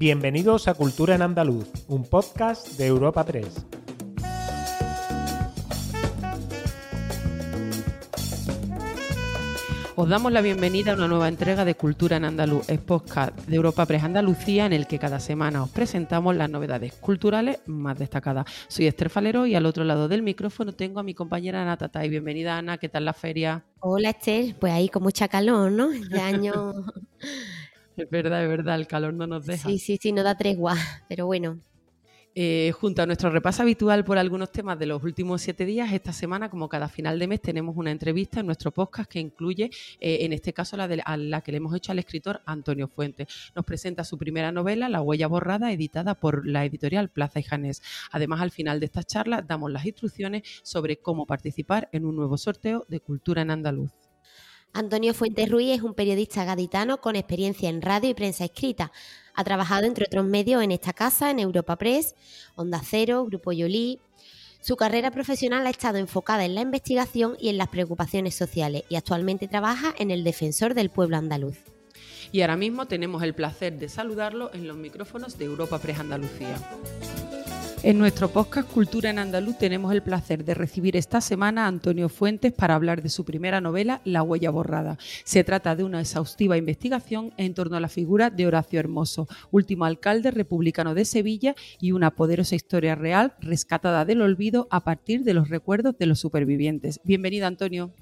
Bienvenidos a Cultura en Andaluz, un podcast de Europa Press. Os damos la bienvenida a una nueva entrega de Cultura en Andaluz, el podcast de Europa Press Andalucía, en el que cada semana os presentamos las novedades culturales más destacadas. Soy Esther Falero y al otro lado del micrófono tengo a mi compañera Ana Tatay. Bienvenida, Ana, ¿qué tal la feria? Hola, Esther. Pues ahí con mucha calor, ¿no? De año. es verdad, es verdad, el calor no nos deja. Sí, sí, sí, no da tregua, pero bueno. Eh, junto a nuestro repaso habitual por algunos temas de los últimos siete días, esta semana, como cada final de mes, tenemos una entrevista en nuestro podcast que incluye, eh, en este caso, la, de, a la que le hemos hecho al escritor Antonio Fuentes. Nos presenta su primera novela, La huella borrada, editada por la editorial Plaza y Janés. Además, al final de esta charla, damos las instrucciones sobre cómo participar en un nuevo sorteo de Cultura en Andaluz. Antonio Fuentes Ruiz es un periodista gaditano con experiencia en radio y prensa escrita. Ha trabajado, entre otros medios, en esta casa, en Europa Press, Onda Cero, Grupo Yolí. Su carrera profesional ha estado enfocada en la investigación y en las preocupaciones sociales y actualmente trabaja en el Defensor del Pueblo Andaluz. Y ahora mismo tenemos el placer de saludarlo en los micrófonos de Europa Press Andalucía. En nuestro podcast Cultura en Andaluz tenemos el placer de recibir esta semana a Antonio Fuentes para hablar de su primera novela, La huella borrada. Se trata de una exhaustiva investigación en torno a la figura de Horacio Hermoso, último alcalde republicano de Sevilla y una poderosa historia real rescatada del olvido a partir de los recuerdos de los supervivientes. Bienvenido, Antonio.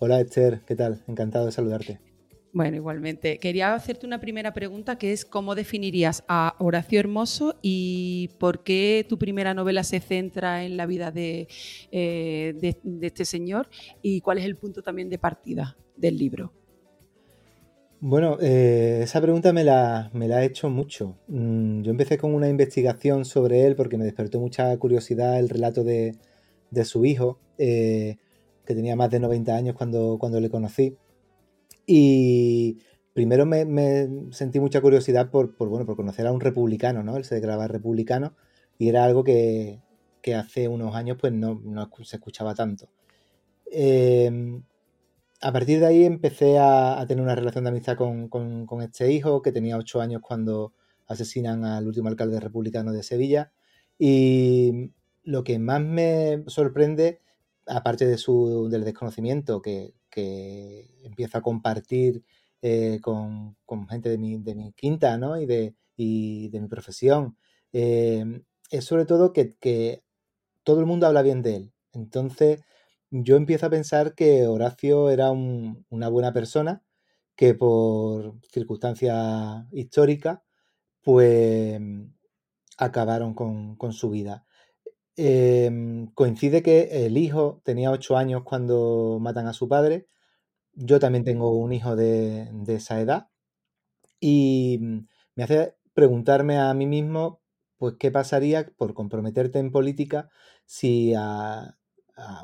Hola Esther, ¿qué tal? Encantado de saludarte. Bueno, igualmente. Quería hacerte una primera pregunta que es cómo definirías a Horacio Hermoso y por qué tu primera novela se centra en la vida de, eh, este señor y cuál es el punto también de partida del libro. Bueno, eh, esa pregunta me la, me la, he hecho mucho. Mm, yo empecé con una investigación sobre él porque me despertó mucha curiosidad el relato de, su hijo, eh, que tenía más de 90 años cuando, cuando le conocí. Y primero me, sentí mucha curiosidad por, bueno, por conocer a un republicano, ¿no? Él se declaraba republicano y era algo que, hace unos años pues no, se escuchaba tanto. Em, a partir de ahí empecé a, tener una relación de amistad con, este hijo, que tenía ocho años cuando asesinan al último alcalde republicano de Sevilla. Y lo que más me sorprende, aparte de su, del desconocimiento que, que empiezo a compartir eh, con, gente de mi, quinta ¿no? y, de, de mi profesión, eh, es sobre todo que, todo el mundo habla bien de él. Entonces yo empiezo a pensar que Horacio era una buena persona que por circunstancias históricas pues acabaron con, su vida. Em, coincide que el hijo tenía ocho años cuando matan a su padre. Yo también tengo un hijo de, esa edad. Y mm, me hace preguntarme a mí mismo, pues, qué pasaría por comprometerte en política si a,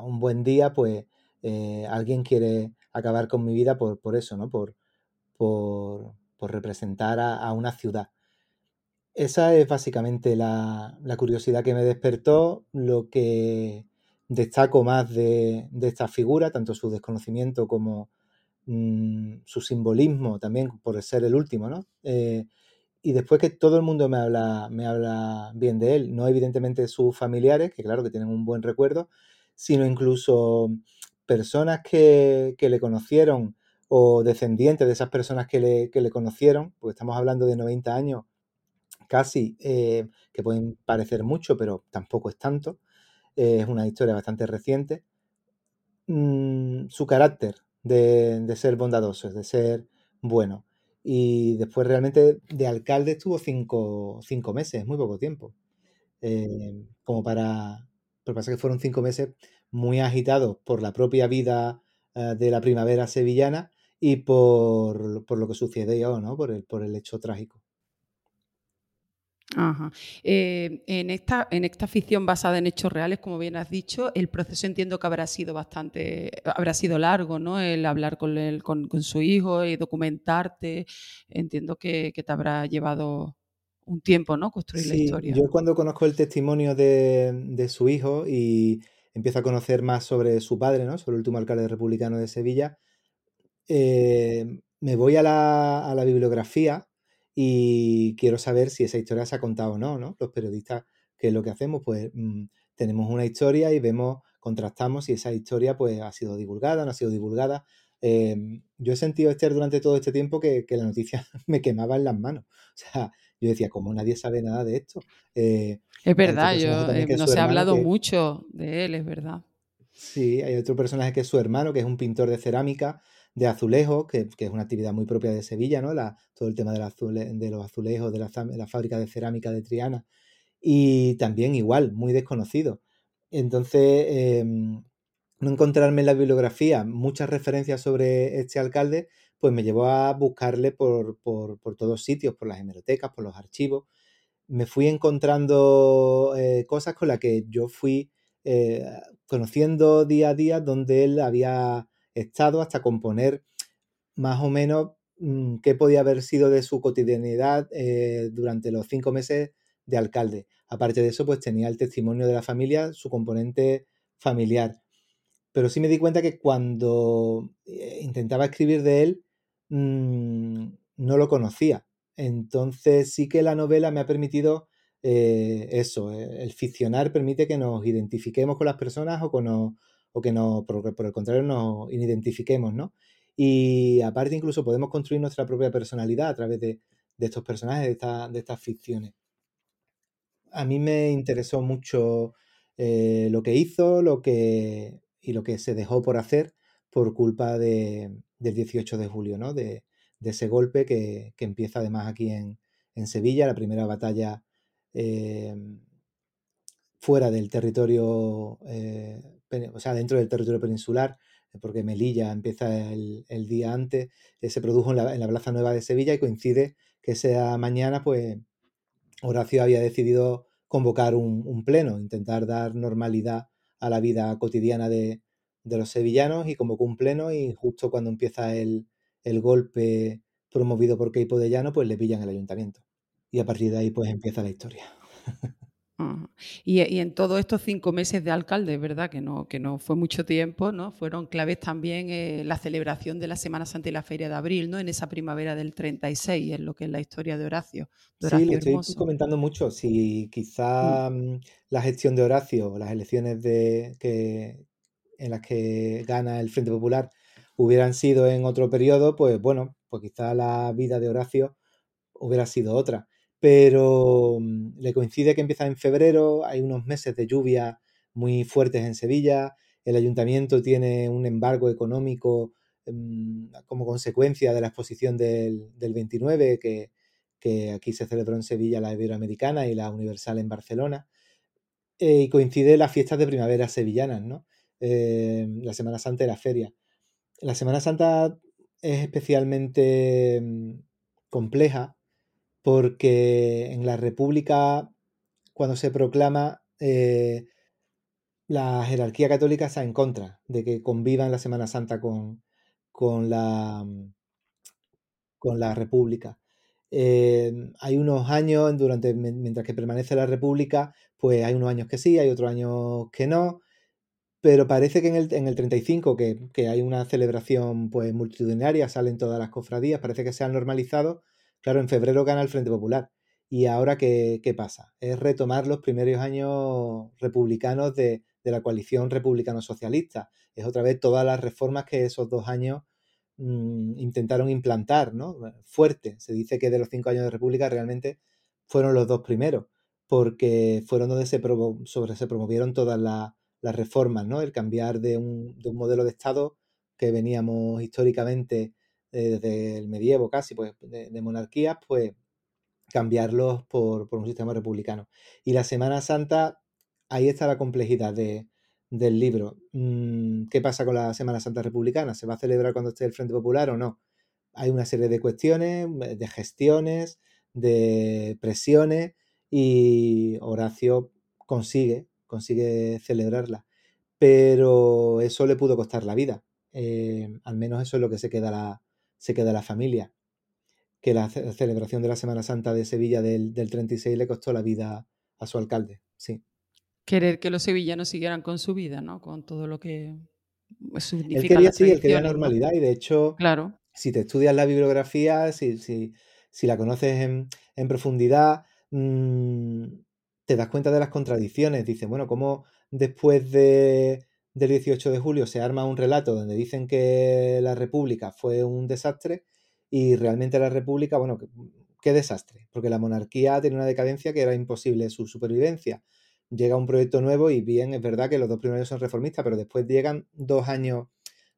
un buen día, pues, eh, alguien quiere acabar con mi vida por, eso, ¿no? Por, por, representar a una ciudad. Esa es básicamente la, curiosidad que me despertó, lo que destaco más de, esta figura, tanto su desconocimiento como mm, su simbolismo también por ser el último, ¿no? Eh, y después que todo el mundo me habla, me habla bien de él, no evidentemente sus familiares, que claro que tienen un buen recuerdo, sino incluso personas que, le conocieron o descendientes de esas personas que le, que le conocieron, porque estamos hablando de 90 años casi, eh, que pueden parecer mucho, pero tampoco es tanto. Eh, es una historia bastante reciente. Mm, su carácter de, ser bondadoso, de ser bueno. Y después realmente de alcalde estuvo cinco, cinco meses, muy poco tiempo. Eh, como para... Lo que pasa que fueron cinco meses muy agitados por la propia vida de la primavera sevillana y por, por lo que sucedió, ¿no? Por el, por el hecho trágico. Ajá. Eh, en, esta, en esta ficción basada en hechos reales, como bien has dicho, el proceso entiendo que habrá sido bastante, habrá sido largo, ¿no? El hablar con, él, con, su hijo y documentarte, entiendo que, te habrá llevado un tiempo, ¿no? Construir la historia. Yo cuando conozco el testimonio de, su hijo y empiezo a conocer más sobre su padre, ¿no? Sobre el último alcalde republicano de Sevilla, eh, me voy a la, a la bibliografía y quiero saber si esa historia se ha contado o no, ¿no? Los periodistas, ¿qué es lo que hacemos? Pues mm, tenemos una historia y vemos, contrastamos si esa historia pues ha sido divulgada, no ha sido divulgada. Em, yo he sentido, Esther, durante todo este tiempo que, la noticia me quemaba en las manos. O sea, yo decía, ¿cómo nadie sabe nada de esto? Eh, es verdad, yo, eh, no se ha hablado mucho de él, es verdad. Sí, hay otro personaje que es su hermano, que es un pintor de cerámica, de azulejos, que, es una actividad muy propia de Sevilla, ¿no? La, todo el tema de, de los azulejos, de la, la, fábrica de cerámica de Triana. Y también igual, muy desconocido. Entonces, em, no encontrarme en la bibliografía muchas referencias sobre este alcalde, pues me llevó a buscarle por, por, por todos sitios, por las hemerotecas, por los archivos. Me fui encontrando eh, cosas con las que yo fui eh, conociendo día a día donde él había estado hasta componer más o menos mm, qué podía haber sido de su cotidianidad eh, durante los cinco meses de alcalde. Aparte de eso, pues tenía el testimonio de la familia, su componente familiar. Pero sí me di cuenta que cuando eh, intentaba escribir de él, mm, no lo conocía. Entonces sí que la novela me ha permitido eh, eso, el ficcionar permite que nos identifiquemos con las personas o, con, o que no, por, el contrario, nos identifiquemos, ¿no? Y aparte incluso podemos construir nuestra propia personalidad a través de, estos personajes, de, estas ficciones. A mí me interesó mucho eh, lo que hizo lo que, y lo que se dejó por hacer por culpa del 18 de julio, ¿no? De, ese golpe que, empieza además aquí en, en Sevilla, la primera batalla eh, fuera del territorio eh, o sea, dentro del territorio peninsular, eh, porque Melilla empieza el, día antes, eh, se produjo en la, Plaza Nueva de Sevilla y coincide que esa mañana, pues, Horacio había decidido convocar un, pleno, intentar dar normalidad a la vida cotidiana de, los sevillanos y convocó un pleno y justo cuando empieza el, golpe promovido por Keipo de Llano, pues le pillan el ayuntamiento. Y a partir de ahí, pues empieza la historia. Y, en todos estos cinco meses de alcalde, ¿verdad? Que no, que no fue mucho tiempo, ¿no? Fueron claves también eh, la celebración de la Semana Santa y la Feria de Abril, ¿no? En esa primavera del 36, en lo que es la historia de Horacio. sí, lo estoy comentando mucho. Si quizá mm. Mm, la gestión de Horacio, las elecciones de, que, en las que gana el Frente Popular hubieran sido en otro periodo, pues bueno, pues quizá la vida de Horacio hubiera sido otra pero mm, le coincide que empieza en febrero, hay unos meses de lluvia muy fuertes en Sevilla, el ayuntamiento tiene un embargo económico mm, como consecuencia de la exposición del, 29, que, aquí se celebró en Sevilla la Iberoamericana y la Universal en Barcelona, eh, y coincide las fiestas de primavera sevillanas, ¿no? Eh, la Semana Santa y la feria. La Semana Santa es especialmente mm, compleja porque en la República, cuando se proclama, eh, la jerarquía católica está en contra de que convivan la Semana Santa con, con, la, con la República. Eh, hay unos años, durante, mientras que permanece la República, pues hay unos años que sí, hay otros años que no, pero parece que en el, en el 35, que, que, hay una celebración pues multitudinaria, salen todas las cofradías, parece que se han normalizado, Claro, en febrero gana el Frente Popular. ¿Y ahora qué, pasa? Es retomar los primeros años republicanos de, la coalición republicano-socialista. Es otra vez todas las reformas que esos dos años mm, intentaron implantar, ¿no? Fuerte. Se dice que de los cinco años de república realmente fueron los dos primeros, porque fueron donde se, sobre, se promovieron todas las reformas, ¿no? El cambiar de un, de un modelo de Estado que veníamos históricamente desde el medievo casi, pues, de, monarquías, pues cambiarlos por, un sistema republicano. Y la Semana Santa, ahí está la complejidad del libro. Mm, ¿Qué pasa con la Semana Santa republicana? ¿Se va a celebrar cuando esté el Frente Popular o no? Hay una serie de cuestiones, de gestiones, de presiones y Horacio consigue, consigue celebrarla. Pero eso le pudo costar la vida. Eh, al menos eso es lo que se queda la, se queda la familia. Que la celebración de la Semana Santa de Sevilla del, 36 le costó la vida a su alcalde, sí. Querer que los sevillanos siguieran con su vida, ¿no? Con todo lo que significa Él quería, sí, él quería normalidad y de hecho, claro. si te estudias la bibliografía, si, si, si la conoces en, profundidad, mm, te das cuenta de las contradicciones. Dices, bueno, ¿cómo después de, del 18 de julio se arma un relato donde dicen que la República fue un desastre y realmente la República, bueno, qué desastre, porque la monarquía tiene una decadencia que era imposible su supervivencia. Llega un proyecto nuevo y bien, es verdad que los dos primeros son reformistas, pero después llegan dos años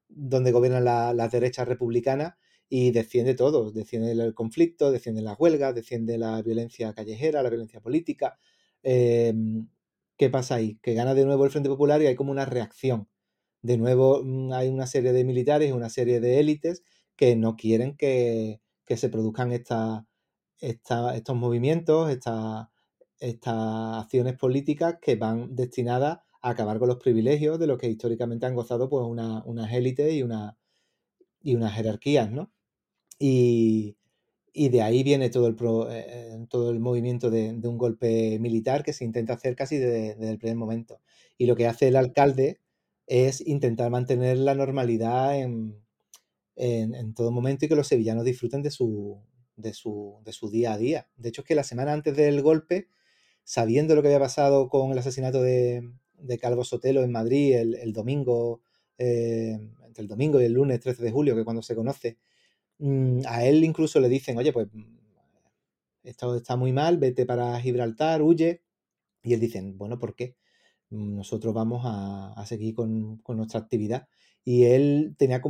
donde gobiernan las derechas republicanas y defiende todo, defiende el conflicto, defiende las huelgas, defiende la violencia callejera, la violencia política. Em, ¿Qué pasa ahí? Que gana de nuevo el Frente Popular y hay como una reacción. De nuevo mm, hay una serie de militares, una serie de élites que no quieren que, se produzcan estos movimientos, estas acciones políticas que van destinadas a acabar con los privilegios de los que históricamente han gozado pues unas élites y, y unas jerarquías, ¿no? Y, de ahí viene todo el, eh, todo el movimiento de, un golpe militar que se intenta hacer casi desde, el primer momento. Y lo que hace el alcalde es intentar mantener la normalidad en, en, todo momento y que los sevillanos disfruten de su, de, su, de su día a día. De hecho, es que la semana antes del golpe, sabiendo lo que había pasado con el asesinato de, Calvo Sotelo en Madrid el, domingo, eh, entre el domingo y el lunes 13 de julio, que cuando se conoce, a él incluso le dicen, oye, pues mm, esto está muy mal, vete para Gibraltar, huye. Y él dice, bueno, ¿por qué? Mm, nosotros vamos a, seguir con, nuestra actividad. Y él tenía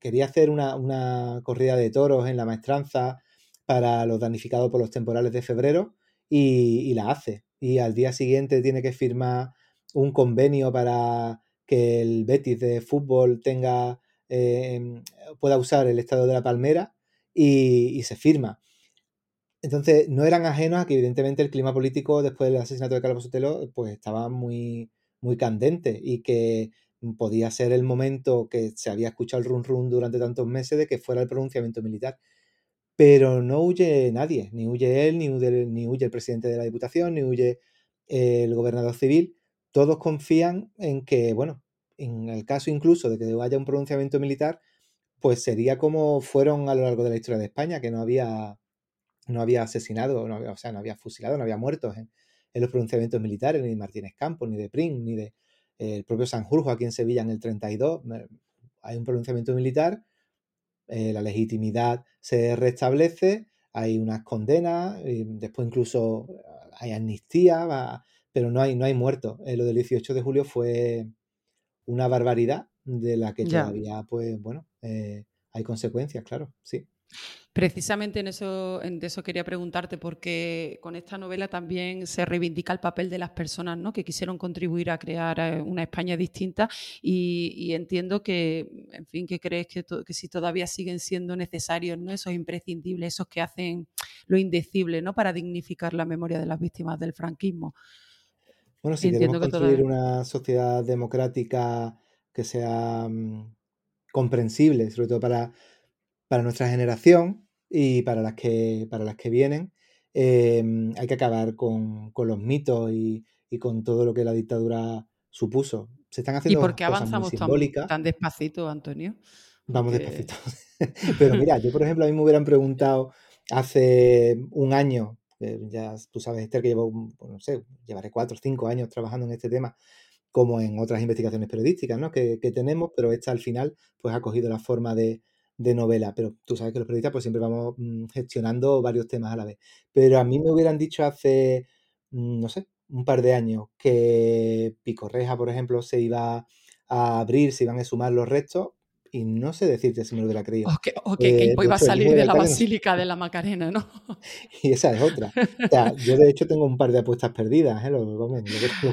quería hacer una, corrida de toros en la maestranza para los damnificados por los temporales de febrero y, la hace. Y al día siguiente tiene que firmar un convenio para que el Betis de fútbol tenga Em, pueda usar el estado de la palmera y, se firma. Entonces, no eran ajenos a que evidentemente el clima político después del asesinato de Calvo Sotelo pues estaba muy, muy candente y que podía ser el momento que se había escuchado el run run durante tantos meses de que fuera el pronunciamiento militar. Pero no huye nadie, ni huye él, ni huye el presidente de la Diputación, ni huye el gobernador civil. Todos confían en que, bueno, en el caso incluso de que haya un pronunciamiento militar, pues sería como fueron a lo largo de la historia de España, que no había, no había asesinado, no o sea, no había fusilado, no había muertos en, los pronunciamientos militares, ni de Martínez Campos, ni de Prim, ni de eh, el propio Sanjurjo aquí en Sevilla en el 32. Hay un pronunciamiento militar, eh, la legitimidad se restablece, hay unas condenas, después incluso hay amnistía, pero no hay, no hay muertos. Eh, lo del 18 de julio fue, una barbaridad de la que todavía, pues bueno, eh, hay consecuencias, claro, sí. Precisamente en eso, en eso quería preguntarte, porque con esta novela también se reivindica el papel de las personas ¿no? que quisieron contribuir a crear eh, una España distinta y, entiendo que, en fin, que crees que, que, si todavía siguen siendo necesarios ¿no? esos imprescindibles, esos que hacen lo indecible ¿no? para dignificar la memoria de las víctimas del franquismo. Bueno, si queremos construir una sociedad democrática que sea mm, comprensible, sobre todo para, para nuestra generación y para las que, para las que vienen, em, hay que acabar con, los mitos y, con todo lo que la dictadura supuso. Se están haciendo ¿Y por qué avanzamos tan, despacito, Antonio? Vamos despacito. Pero mira, yo por ejemplo, a mí me hubieran preguntado hace un año eh, ya tú sabes, Esther, que llevo, pues, no sé, llevaré cuatro o cinco años trabajando en este tema, como en otras investigaciones periodísticas ¿no? que, tenemos, pero esta al final pues ha cogido la forma de, novela. Pero tú sabes que los periodistas pues siempre vamos mm, gestionando varios temas a la vez. Pero a mí me hubieran dicho hace, mm, no sé, un par de años que Picorreja, por ejemplo, se iba a abrir, se iban a sumar los restos, y no sé decirte si me lo hubiera creído. O que, eh, iba a salir de la Basílica de la Macarena, ¿no? y esa es otra. O sea, yo de hecho tengo un par de apuestas perdidas, ¿eh? lo,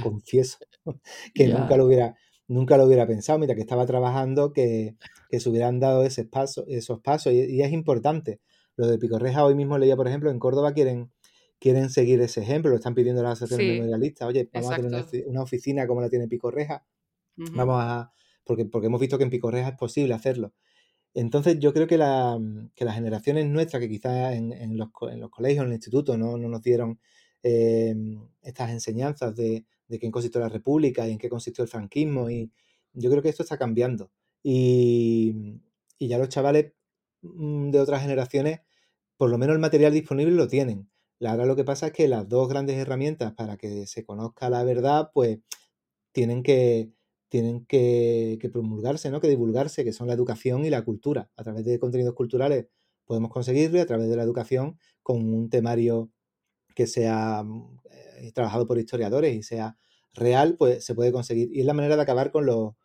confieso, que nunca, lo hubiera, nunca lo hubiera pensado, mira, que estaba trabajando, que, se hubieran dado ese paso, esos pasos, y, es importante. Lo de Picorreja hoy mismo leía, por ejemplo, en Córdoba quieren, quieren seguir ese ejemplo, lo están pidiendo las asociaciones memorialistas, oye, vamos a tener una, oficina como la tiene Picorreja, vamos a porque, hemos visto que en Picorreja es posible hacerlo. Entonces yo creo que, las generaciones nuestras, que quizás en, los, colegios, en el instituto, no, nos dieron em, estas enseñanzas de, de qué consistió la República y en qué consistió el franquismo, y yo creo que esto está cambiando. Y, ya los chavales mm, de otras generaciones por lo menos el material disponible lo tienen. Ahora lo que pasa es que las dos grandes herramientas para que se conozca la verdad, pues tienen que, tienen que, promulgarse, ¿no? que divulgarse, que son la educación y la cultura. A través de contenidos culturales podemos conseguirlo y a través de la educación con un temario que sea eh, trabajado por historiadores y sea real, pues se puede conseguir. Y es la manera de acabar con los,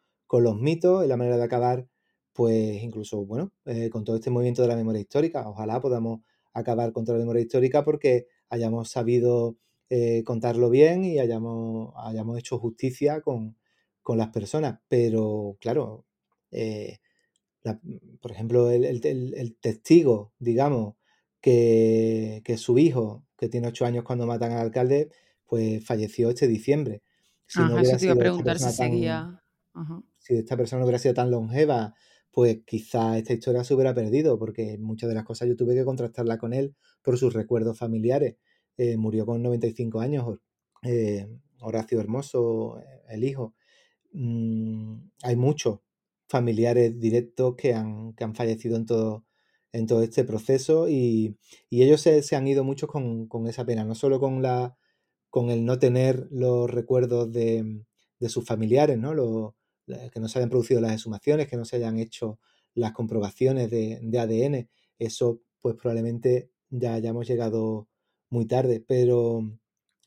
mitos, es la manera de acabar, pues incluso, bueno, eh, con todo este movimiento de la memoria histórica. Ojalá podamos acabar con toda la memoria histórica porque hayamos sabido eh, contarlo bien y hayamos hecho justicia con, las personas. Pero, claro, eh, por ejemplo, el, testigo, digamos, que, que su hijo, que tiene ocho años cuando matan al alcalde, pues falleció este diciembre. Si no eso te iba a preguntar si seguía. Si esta persona no hubiera sido tan longeva, pues quizá esta historia se hubiera perdido, porque muchas de las cosas yo tuve que contrastarla con él por sus recuerdos familiares. Eh, murió con 95 años, eh, Horacio Hermoso, el hijo. Mm, hay muchos familiares directos que han, que han fallecido en todo, en todo este proceso y, ellos se, han ido muchos con, con, esa pena, no solo con la con el no tener los recuerdos de, sus familiares, ¿no? que no se hayan producido las exhumaciones, que no se hayan hecho las comprobaciones de, ADN. Eso, pues probablemente ya hayamos llegado muy tarde, pero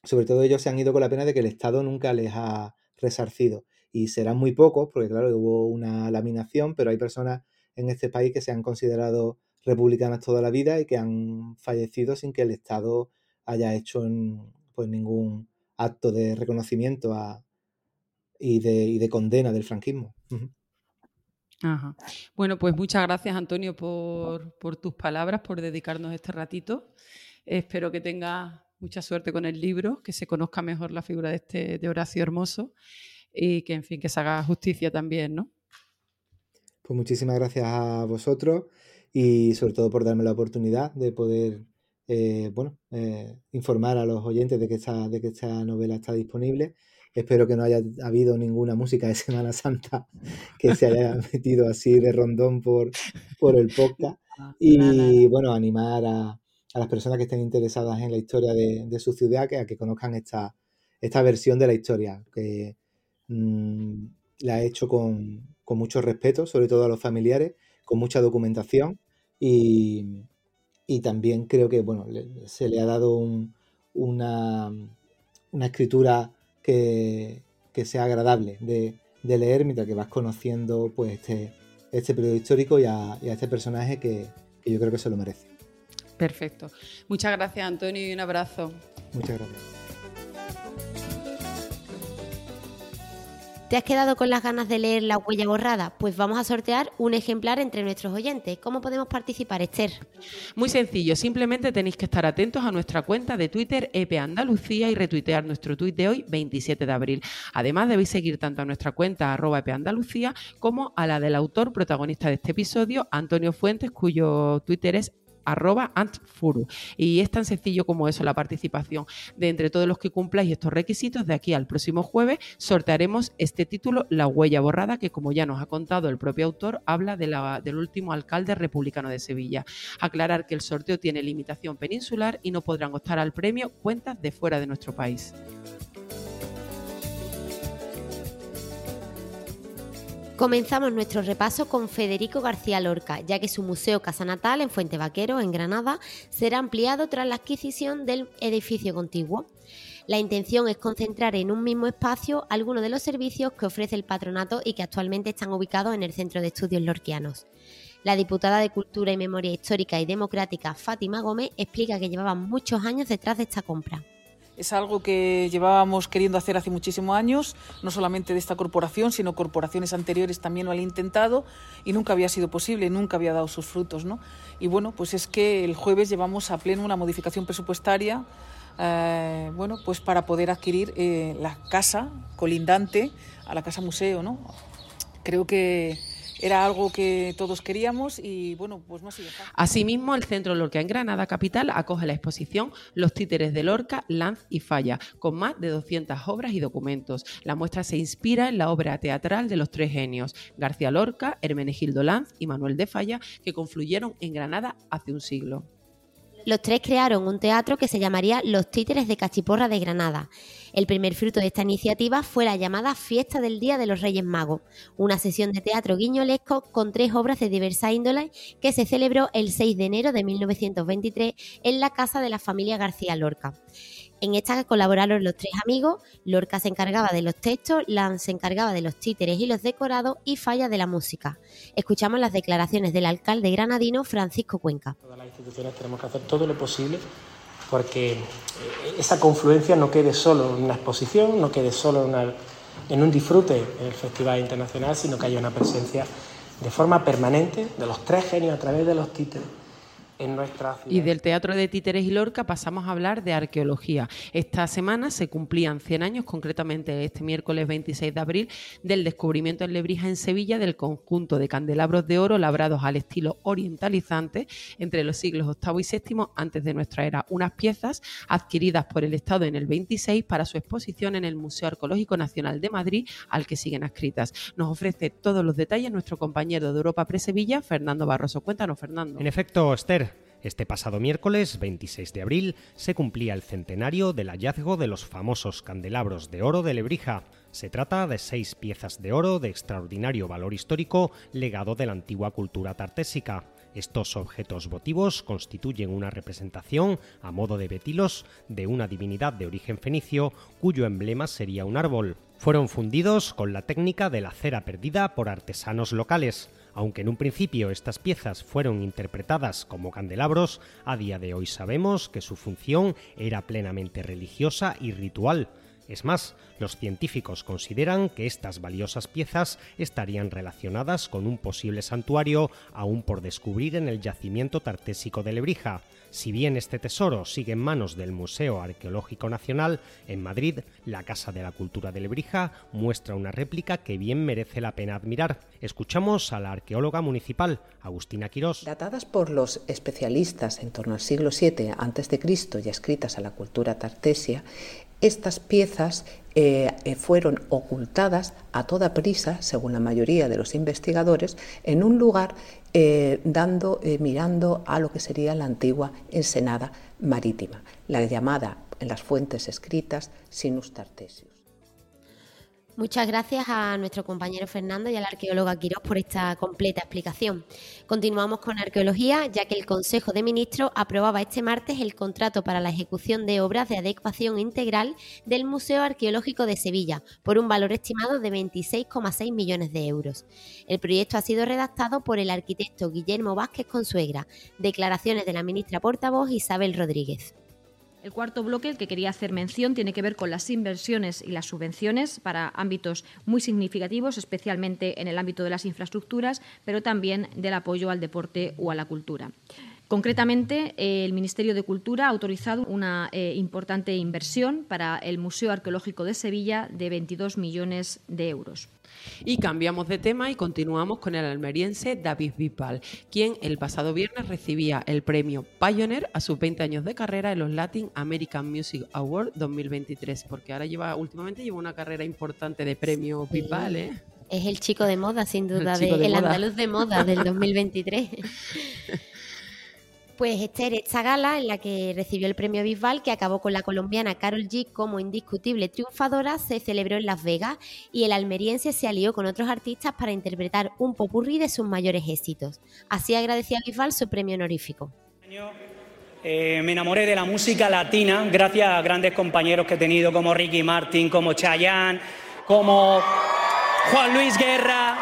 sobre todo ellos se han ido con la pena de que el Estado nunca les ha resarcido. Y serán muy pocos, porque claro, hubo una laminación, pero hay personas en este país que se han considerado republicanas toda la vida y que han fallecido sin que el Estado haya hecho pues ningún acto de reconocimiento y, de, condena del franquismo. Bueno, pues muchas gracias Antonio por, tus palabras, por dedicarnos este ratito. Espero que tengas mucha suerte con el libro, que se conozca mejor la figura de, este, de Horacio Hermoso y que, en fin, que se haga justicia también, ¿no? Pues muchísimas gracias a vosotros y sobre todo por darme la oportunidad de poder eh, bueno, eh, informar a los oyentes de que, esta, de que esta novela está disponible. Espero que no haya habido ninguna música de Semana Santa que se haya metido así de rondón por, por el podcast. Y bueno, animar a, las personas que estén interesadas en la historia de, su ciudad que, a que conozcan esta, esta versión de la historia, que mm, la he hecho con, con mucho respeto, sobre todo a los familiares, con mucha documentación y, y también creo que bueno, se le ha dado una, una, escritura que, sea agradable de, leer mientras que vas conociendo pues este, este periodo histórico y a, este personaje que, que yo creo que se lo merece. Perfecto. Muchas gracias Antonio y un abrazo. Muchas gracias. ¿Te has quedado con las ganas de leer La huella borrada? Pues vamos a sortear un ejemplar entre nuestros oyentes. ¿Cómo podemos participar, Esther? Muy sencillo, simplemente tenéis que estar atentos a nuestra cuenta de Twitter EP Andalucía y retuitear nuestro tuit de hoy, 27 de abril. Además, debéis seguir tanto a nuestra cuenta arroba EP Andalucía como a la del autor protagonista de este episodio, Antonio Fuentes, cuyo Twitter es arroba antfuru. Y es tan sencillo como eso, la participación de entre todos los que cumpláis estos requisitos. De aquí al próximo jueves sortearemos este título, La huella borrada, que como ya nos ha contado el propio autor, habla de la, del último alcalde republicano de Sevilla. Aclarar que el sorteo tiene limitación peninsular y no podrán optar al premio cuentas de fuera de nuestro país. Comenzamos nuestro repaso con Federico García Lorca, ya que su museo Casa Natal en Fuente Vaquero, en Granada, será ampliado tras la adquisición del edificio contiguo. La intención es concentrar en un mismo espacio algunos de los servicios que ofrece el patronato y que actualmente están ubicados en el Centro de Estudios Lorquianos. La diputada de Cultura y Memoria Histórica y Democrática Fátima Gómez explica que llevaban muchos años detrás de esta compra. Es algo que llevábamos queriendo hacer hace muchísimos años, no solamente de esta corporación, sino corporaciones anteriores también lo han intentado y nunca había sido posible, nunca había dado sus frutos. ¿no? Y bueno, pues es que el jueves llevamos a pleno una modificación presupuestaria eh, bueno, pues para poder adquirir eh, la casa colindante a la casa museo. ¿no? Creo que era algo que todos queríamos y bueno, pues no ha sido Asimismo, el Centro Lorca en Granada Capital acoge la exposición Los títeres de Lorca, Lanz y Falla, con más de 200 obras y documentos. La muestra se inspira en la obra teatral de los tres genios, García Lorca, Hermenegildo Lanz y Manuel de Falla, que confluyeron en Granada hace un siglo. Los tres crearon un teatro que se llamaría Los Títeres de Cachiporra de Granada. El primer fruto de esta iniciativa fue la llamada Fiesta del Día de los Reyes Magos, una sesión de teatro guiñolesco con tres obras de diversa índole que se celebró el 6 de enero de 1923 en la casa de la familia García Lorca. En esta colaboraron los tres amigos, Lorca se encargaba de los textos, Lan se encargaba de los títeres y los decorados y Falla de la música. Escuchamos las declaraciones del alcalde granadino Francisco Cuenca. Todas las instituciones tenemos que hacer todo lo posible porque eh, esa confluencia no quede solo en una exposición, no quede solo en, un disfrute en el Festival Internacional, sino que haya una presencia de forma permanente de los tres genios a través de los nuestra Y del Teatro de Títeres y Lorca pasamos a hablar de arqueología. Esta semana se cumplían 100 años, concretamente este miércoles 26 de abril, del descubrimiento en Lebrija, en Sevilla, del conjunto de candelabros de oro labrados al estilo orientalizante entre los siglos VIII y VII antes de nuestra era. Unas piezas adquiridas por el Estado en el 26 para su exposición en el Museo Arqueológico Nacional de Madrid, al que siguen adscritas. Nos ofrece todos los detalles nuestro compañero de Europa Pre Sevilla, Fernando Barroso. Cuéntanos, Fernando. En efecto, Esther, este pasado miércoles 26 de abril se cumplía el centenario del hallazgo de los famosos candelabros de oro de Lebrija. Se trata de seis piezas de oro de extraordinario valor histórico legado de la antigua cultura tartésica. Estos objetos votivos constituyen una representación, a modo de betilos, de una divinidad de origen fenicio cuyo emblema sería un árbol. Fueron fundidos con la técnica de la cera perdida por artesanos locales. Aunque en un principio estas piezas fueron interpretadas como candelabros, a día de hoy sabemos que su función era plenamente religiosa y ritual. Es más, los científicos consideran que estas valiosas piezas estarían relacionadas con un posible santuario aún por descubrir en el yacimiento tartésico de Lebrija. Si bien este tesoro sigue en manos del Museo Arqueológico Nacional, en Madrid, la Casa de la Cultura de Lebrija muestra una réplica que bien merece la pena admirar. Escuchamos a la arqueóloga municipal, Agustina Quirós. Datadas por los especialistas en torno al siglo VII a.C. y escritas a la cultura tartesia, estas piezas eh, eh, fueron ocultadas a toda prisa, según la mayoría de los investigadores, en un lugar eh, dando, mirando a lo que sería la antigua ensenada marítima, la llamada en las fuentes escritas Sinus Tartesius. Muchas gracias a nuestro compañero Fernando y a la arqueóloga Quirós por esta completa explicación. Continuamos con arqueología, ya que el Consejo de Ministros aprobaba este martes el contrato para la ejecución de obras de adecuación integral del Museo Arqueológico de Sevilla, por un valor estimado de 26,6 millones de euros. El proyecto ha sido redactado por el arquitecto Guillermo Vázquez Consuegra. Declaraciones de la ministra portavoz Isabel Rodríguez. El cuarto bloque, que quería hacer mención, tiene que ver con las inversiones y las subvenciones para ámbitos muy significativos, especialmente en el ámbito de las infraestructuras, pero también del apoyo al deporte o a la cultura. Concretamente, el Ministerio de Cultura ha autorizado una eh, importante inversión para el Museo Arqueológico de Sevilla de 22 millones de euros. Y cambiamos de tema y continuamos con el almeriense David Bisbal, quien el pasado viernes recibía el premio Pioneer a sus 20 años de carrera en los Latin American Music Awards 2023, porque ahora lleva, últimamente lleva una carrera importante de premios Bisbal, ¿eh? Es el chico de moda, sin duda, el, de, el andaluz de moda del 2023. Pues Esther, esta gala en la que recibió el premio Bisbal, que acabó con la colombiana Carol G como indiscutible triunfadora, se celebró en Las Vegas y el almeriense se alió con otros artistas para interpretar un popurrí de sus mayores éxitos. Así agradecía Bisbal su premio honorífico. Eh, me enamoré de la música latina gracias a grandes compañeros que he tenido como Ricky Martin, como Chayanne, como Juan Luis Guerra.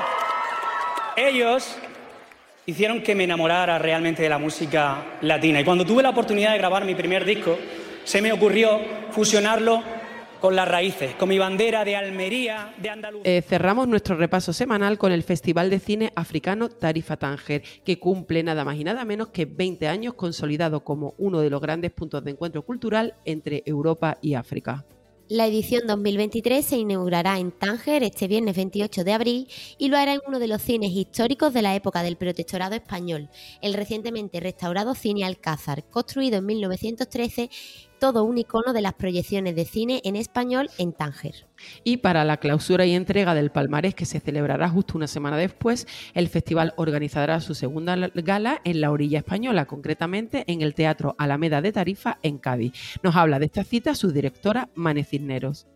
Ellos hicieron que me enamorara realmente de la música latina. Y cuando tuve la oportunidad de grabar mi primer disco, se me ocurrió fusionarlo con las raíces, con mi bandera de Almería, de Andalucía. Eh, cerramos nuestro repaso semanal con el Festival de Cine Africano Tarifa Tánger, que cumple nada más y nada menos que 20 años consolidado como uno de los grandes puntos de encuentro cultural entre Europa y África. La edición 2023 se inaugurará en Tánger este viernes 28 de abril y lo hará en uno de los cines históricos de la época del protectorado español, el recientemente restaurado Cine Alcázar, construido en 1913 todo un icono de las proyecciones de cine en español en Tánger. Y para la clausura y entrega del palmarés que se celebrará justo una semana después, el festival organizará su segunda gala en la orilla española, concretamente en el Teatro Alameda de Tarifa en Cádiz. Nos habla de esta cita su directora Mane Cisneros.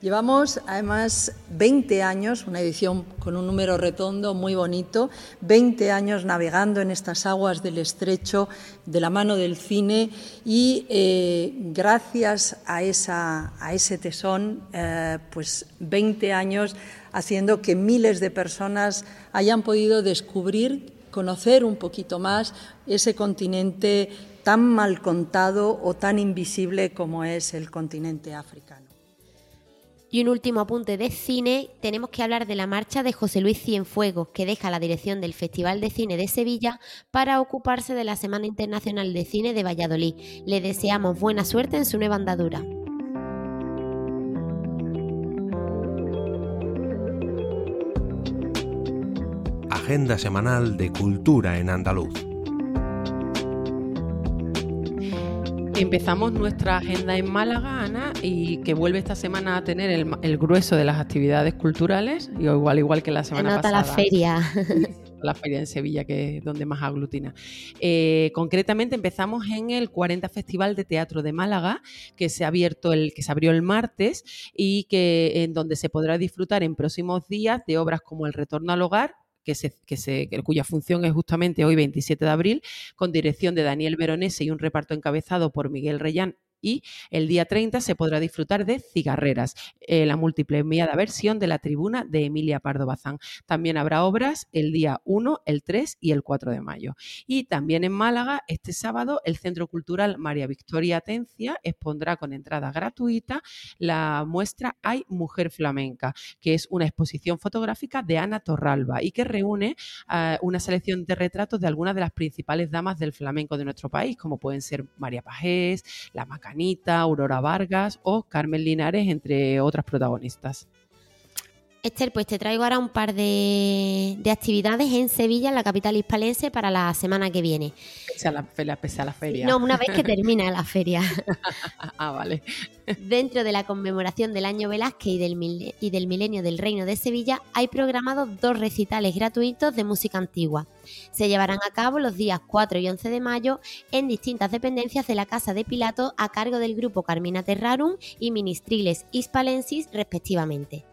Llevamos además 20 años, una edición con un número redondo muy bonito, 20 años navegando en estas aguas del estrecho de la mano del cine y eh, gracias a, ese tesón, eh, pues 20 años haciendo que miles de personas hayan podido descubrir, conocer un poquito más ese continente tan mal contado o tan invisible como es el continente africano. Y un último apunte de cine, tenemos que hablar de la marcha de José Luis Cienfuegos, que deja la dirección del Festival de Cine de Sevilla para ocuparse de la Semana Internacional de Cine de Valladolid. Le deseamos buena suerte en su nueva andadura. Agenda semanal de Cultura en Andaluz. Empezamos nuestra agenda en Málaga, Ana, y que vuelve esta semana a tener el, grueso de las actividades culturales, y igual, igual que la semana Nota pasada. la feria. La feria en Sevilla, que es donde más aglutina. Eh, concretamente empezamos en el 40 Festival de Teatro de Málaga, que se ha abierto el, que se abrió el martes y que en donde se podrá disfrutar en próximos días de obras como El Retorno al Hogar, que se, que cuya función es justamente hoy 27 de abril, con dirección de Daniel Veronese y un reparto encabezado por Miguel Reyán y el día 30 se podrá disfrutar de Cigarreras, eh, la multipremiada versión de la tribuna de Emilia Pardo Bazán. También habrá obras el día 1, el 3 y el 4 de mayo. Y también en Málaga, este sábado, el Centro Cultural María Victoria Atencia expondrá con entrada gratuita la muestra Hay Mujer Flamenca, que es una exposición fotográfica de Ana Torralba y que reúne uh, una selección de retratos de algunas de las principales damas del flamenco de nuestro país, como pueden ser María Pajés, la Maca Anita, Aurora Vargas o Carmen Linares, entre otras protagonistas. Esther, pues te traigo ahora un par de, de, actividades en Sevilla, en la capital hispalense, para la semana que viene. Pese a la, pese a la feria. No, una vez que termina la feria. ah, vale. Dentro de la conmemoración del año Velázquez y del, y del milenio del Reino de Sevilla, hay programados dos recitales gratuitos de música antigua. Se llevarán a cabo los días 4 y 11 de mayo en distintas dependencias de la Casa de Pilato a cargo del grupo Carmina Terrarum y Ministriles Hispalensis, respectivamente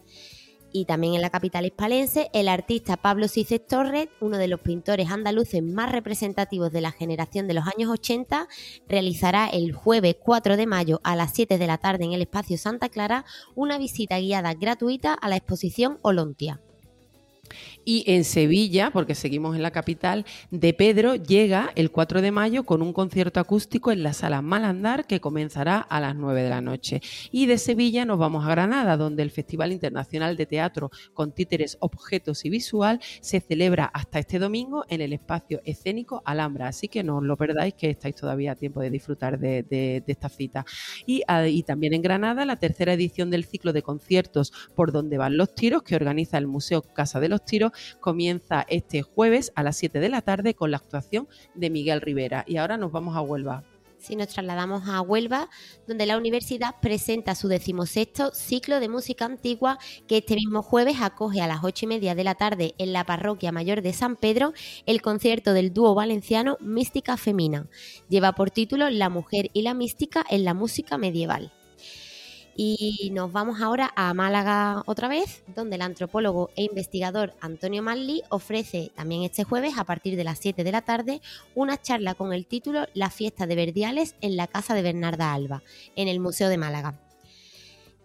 y también en la capital hispalense, el artista Pablo Cices Torres, uno de los pintores andaluces más representativos de la generación de los años 80, realizará el jueves 4 de mayo a las 7 de la tarde en el espacio Santa Clara una visita guiada gratuita a la exposición Olontia. Y en Sevilla, porque seguimos en la capital, de Pedro llega el 4 de mayo con un concierto acústico en la sala Malandar que comenzará a las 9 de la noche. Y de Sevilla nos vamos a Granada, donde el Festival Internacional de Teatro con títeres, objetos y visual se celebra hasta este domingo en el espacio escénico Alhambra. Así que no os lo perdáis, que estáis todavía a tiempo de disfrutar de, esta cita. Y, y también en Granada, la tercera edición del ciclo de conciertos Por donde van los tiros, que organiza el Museo Casa de los Tiros, comienza este jueves a las 7 de la tarde con la actuación de Miguel Rivera. Y ahora nos vamos a Huelva. Si nos trasladamos a Huelva, donde la universidad presenta su decimosexto ciclo de música antigua que este mismo jueves acoge a las ocho y media de la tarde en la parroquia mayor de San Pedro el concierto del dúo valenciano Mística Femina. Lleva por título La mujer y la mística en la música medieval. Y nos vamos ahora a Málaga otra vez, donde el antropólogo e investigador Antonio Manley ofrece también este jueves, a partir de las 7 de la tarde, una charla con el título La fiesta de Verdiales en la casa de Bernarda Alba, en el Museo de Málaga.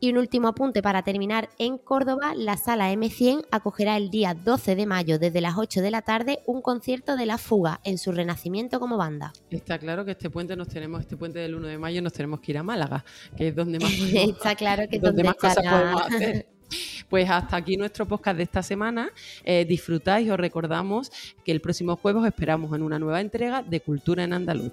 Y un último apunte para terminar, en Córdoba la sala M100 acogerá el día 12 de mayo desde las 8 de la tarde un concierto de La Fuga en su renacimiento como banda. Está claro que este puente nos tenemos, este puente del 1 de mayo nos tenemos que ir a Málaga, que es donde más, Está claro que donde donde más cosas podemos hacer. Pues hasta aquí nuestro podcast de esta semana. Eh, disfrutáis, os recordamos que el próximo jueves os esperamos en una nueva entrega de Cultura en Andaluz.